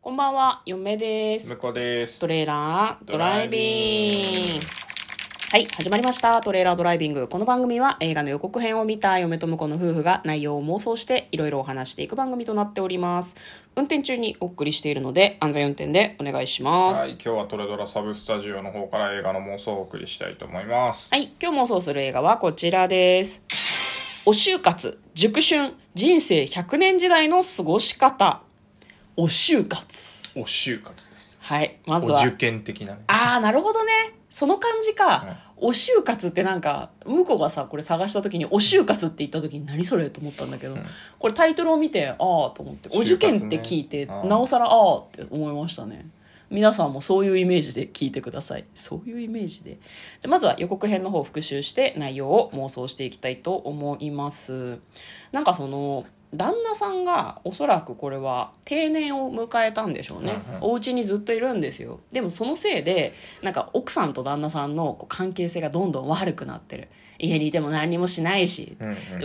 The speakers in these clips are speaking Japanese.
こんばんは、嫁です。向こうですト。レーラードライビング。はい、始まりました。トレーラードライビング。この番組は映画の予告編を見た嫁と婿の夫婦が内容を妄想していろいろお話していく番組となっております。運転中にお送りしているので安全運転でお願いします。はい、今日はトレドラサブスタジオの方から映画の妄想をお送りしたいと思います。はい、今日妄想する映画はこちらです。お就活、熟春、人生100年時代の過ごし方。お就活。お就活です。はい、まずは。お受験的なね。ああ、なるほどね。その感じか。お就活ってなんか、向こうがさ、これ探した時に、お就活って言った時に何それと思ったんだけど、これタイトルを見て、ああと思って、お受験って聞いて、ねなおさらああって思いましたね。皆さんもそういうイメージで聞いてください。そういうイメージで。じゃあまずは予告編の方を復習して内容を妄想していきたいと思います。なんかその、旦那さんがおそらくこれは定年を迎えたんでしょうね、お家にずっといるんですよ。でもそのせいでなんか奥さんと旦那さんの関係性がどんどん悪くなってる。家にいても何にもしないし、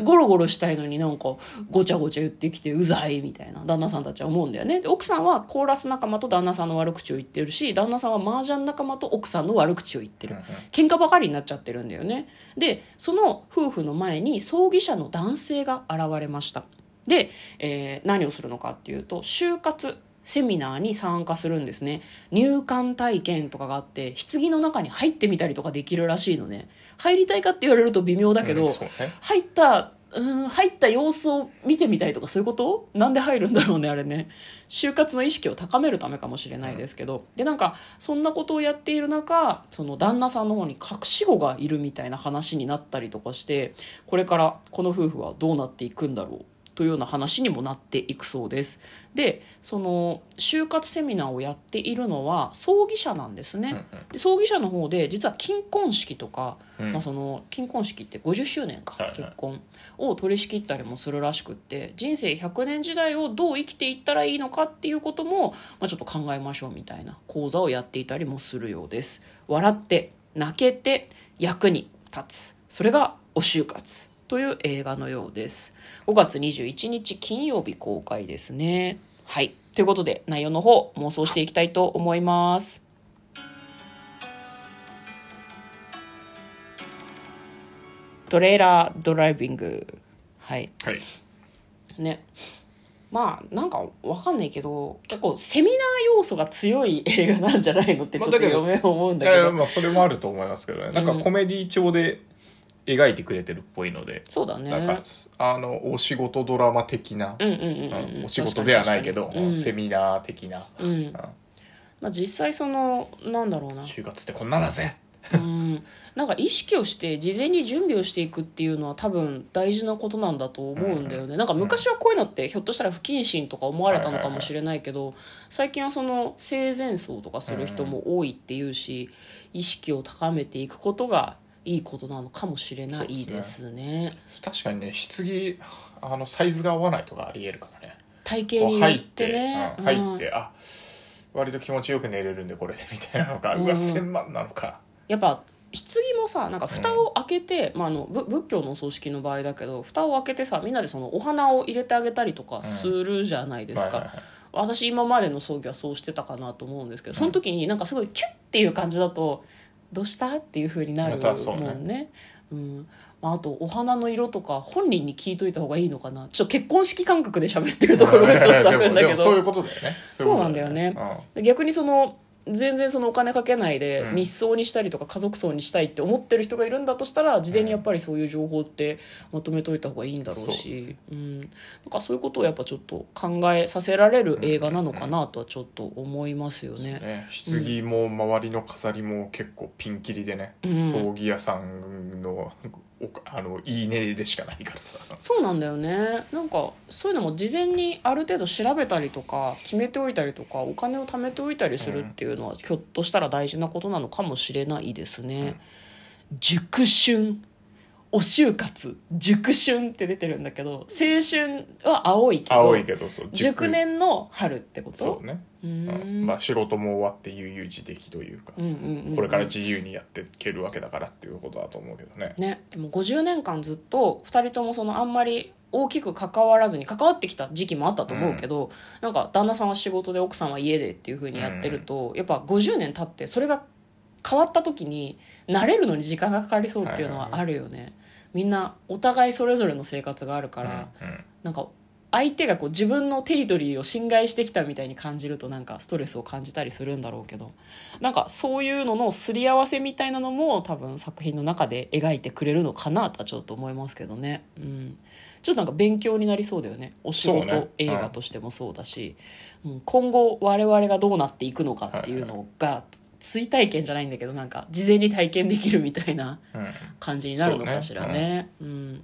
ゴロゴロしたいのになんかごちゃごちゃ言ってきてうざいみたいな。旦那さんたちは思うんだよね。で奥さんはコーラス仲間と旦那さんの悪口を言ってるし旦那さんは麻雀仲間と奥さんの悪口を言ってる、喧嘩ばかりになっちゃってるんだよね。でその夫婦の前に葬儀者の男性が現れましたで、えー何をするのかっていうと就活セミナーに参加するんですね。入館体験とかがあって棺の中に入ってみたりとかできるらしいのね。入りたいかって言われると微妙だけど、うんね。入ったうん入った様子を見てみたいとかそういうこと？なんで入るんだろうねあれね。就活の意識を高めるためかもしれないですけど、でなんかそんなことをやっている中その旦那さんの方に隠し子がいるみたいな話になったりとかしてこれからこの夫婦はどうなっていくんだろうというような話にもなっていくそうです。でその就活セミナーをやっているのは葬儀社なんですね、で葬儀社の方で実は金婚式とか、うん。まあ、その金婚式って50周年か、はいはい。結婚を取り仕切ったりもするらしくって人生100年時代をどう生きていったらいいのかっていうことも、まあ、ちょっと考えましょうみたいな講座をやっていたりもするようです。笑って泣けて役に立つ。それがお就活という映画のようです。5月21日金曜日公開ですね。はい。ということで内容の方妄想していきたいと思います。トレーラードライビング。はい。はい。ね。まあなんかわかんないけど結構セミナー要素が強い映画なんじゃないのってちょっとまあだけど嫁は思うんいやいや、だけどまあそれもあると思いますけどね。なんかコメディ調で描いてくれてるっぽいので、そうだね。なんか、あの、お仕事ドラマ的な、うんうんうんうんうん。お仕事ではないけど、うんセミナー的な、うん。まあ、実際そのなんだろうな。就活ってこんなんだぜ。うん。なんか意識をして事前に準備をしていくっていうのは多分大事なことなんだと思うんだよね、なんか昔はこういうのってひょっとしたら不謹慎とか思われたのかもしれないけど最近はその生前葬とかする人も多いっていうし意識を高めていくことがいいことなのかもしれないですね。確かにね、棺、あの、サイズが合わないとかあり得るからね。体型によっこう入ってて、ね、うん。入って、あ割と気持ちよく寝れるんでこれでみたいなのか、うわ1000万なのか。やっぱ棺もさなんか蓋を開けて、まあ、あのぶ仏教のお葬式の場合だけど蓋を開けてさみんなでそのお花を入れてあげたりとかするじゃないですか、私今までの葬儀はそうしてたかなと思うんですけどその時になんかすごいキュッっていう感じだと「どうした?」っていうふうになるもんね。うん。まあ、あとお花の色とか本人に聞いといた方がいいのかな。ちょっと結婚式感覚で喋ってるところがちょっとあるんだけど。そういうことだよね。そうなんだよね。で逆にその逆にそのお金かけないでうん。密葬にしたりとか家族葬にしたいって思ってる人がいるんだとしたら事前にやっぱりそういう情報ってまとめといた方がいいんだろうしう。ん、なんかそういうことをやっぱちょっと考えさせられる映画なのかなとはちょっと思いますよね。ね、棺も周りの飾りも結構ピンキリでね、うん。葬儀屋さんのおあのいいねでしかないからさ。そうなんだよね。なんかそういうのも事前にある程度調べたりとか決めておいたりとかお金を貯めておいたりするっていうのは、ひょっとしたら大事なことなのかもしれないですね。熟春お就活熟春って出てるんだけど青春は青いけど青いけどそう熟。年の春ってこと？そうね、ううん。ん。まあ、仕事も終わって悠々自適というか、うんうんうんこれから自由にやっていけるわけだからっていうことだと思うけどね。ね、でも50年間ずっと2人ともそのあんまり大きく関わらずに関わってきた時期もあったと思うけど、なんか旦那さんは仕事で奥さんは家でっていう風にやってると、やっぱ50年経ってそれが変わった時に慣れるのに時間がかかりそうっていうのはあるよね、みんなお互いそれぞれの生活があるから、うん。なんか相手がこう自分のテリトリーを侵害してきたみたいに感じるとなんかストレスを感じたりするんだろうけどなんかそういうののすり合わせみたいなのも多分作品の中で描いてくれるのかなとはちょっと思いますけどね、うん、ちょっとなんか勉強になりそうだよね。お仕事ね。映画としてもそうだし、うん。今後我々がどうなっていくのかっていうのが追体験じゃないんだけどなんか事前に体験できるみたいなうん。感じになるのかしらそうね。うん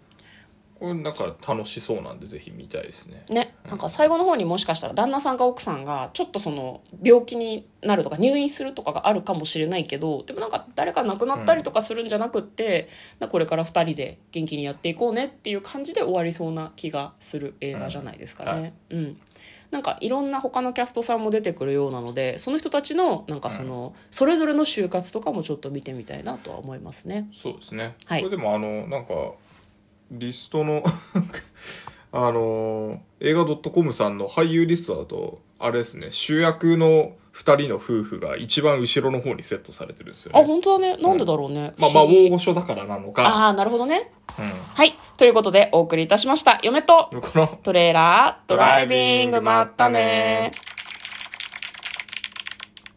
これなんか楽しそうなんでぜひ見たいですね。ね、なんか最後の方にもしかしたら旦那さんか奥さんがちょっとその病気になるとか入院するとかがあるかもしれないけどでもなんか誰か亡くなったりとかするんじゃなくって、なんかこれから2人で元気にやっていこうねっていう感じで終わりそうな気がする映画じゃないですかね。うん。なんかいろんな他のキャストさんも出てくるようなのでその人たちのなんかそのそれぞれの就活とかもちょっと見てみたいなとは思いますね。そうですね、はい。これでもあのなんかリストの あの映画 .com さんの俳優リストだとあれですね主役の2人の夫婦が一番後ろの方にセットされてるんですよあね本当だね。なんでだろうね。まあまあ不思議。大御所だからなのか。ああなるほどね。うん。はい。ということでお送りいたしました。嫁とトレーラードライビングまったね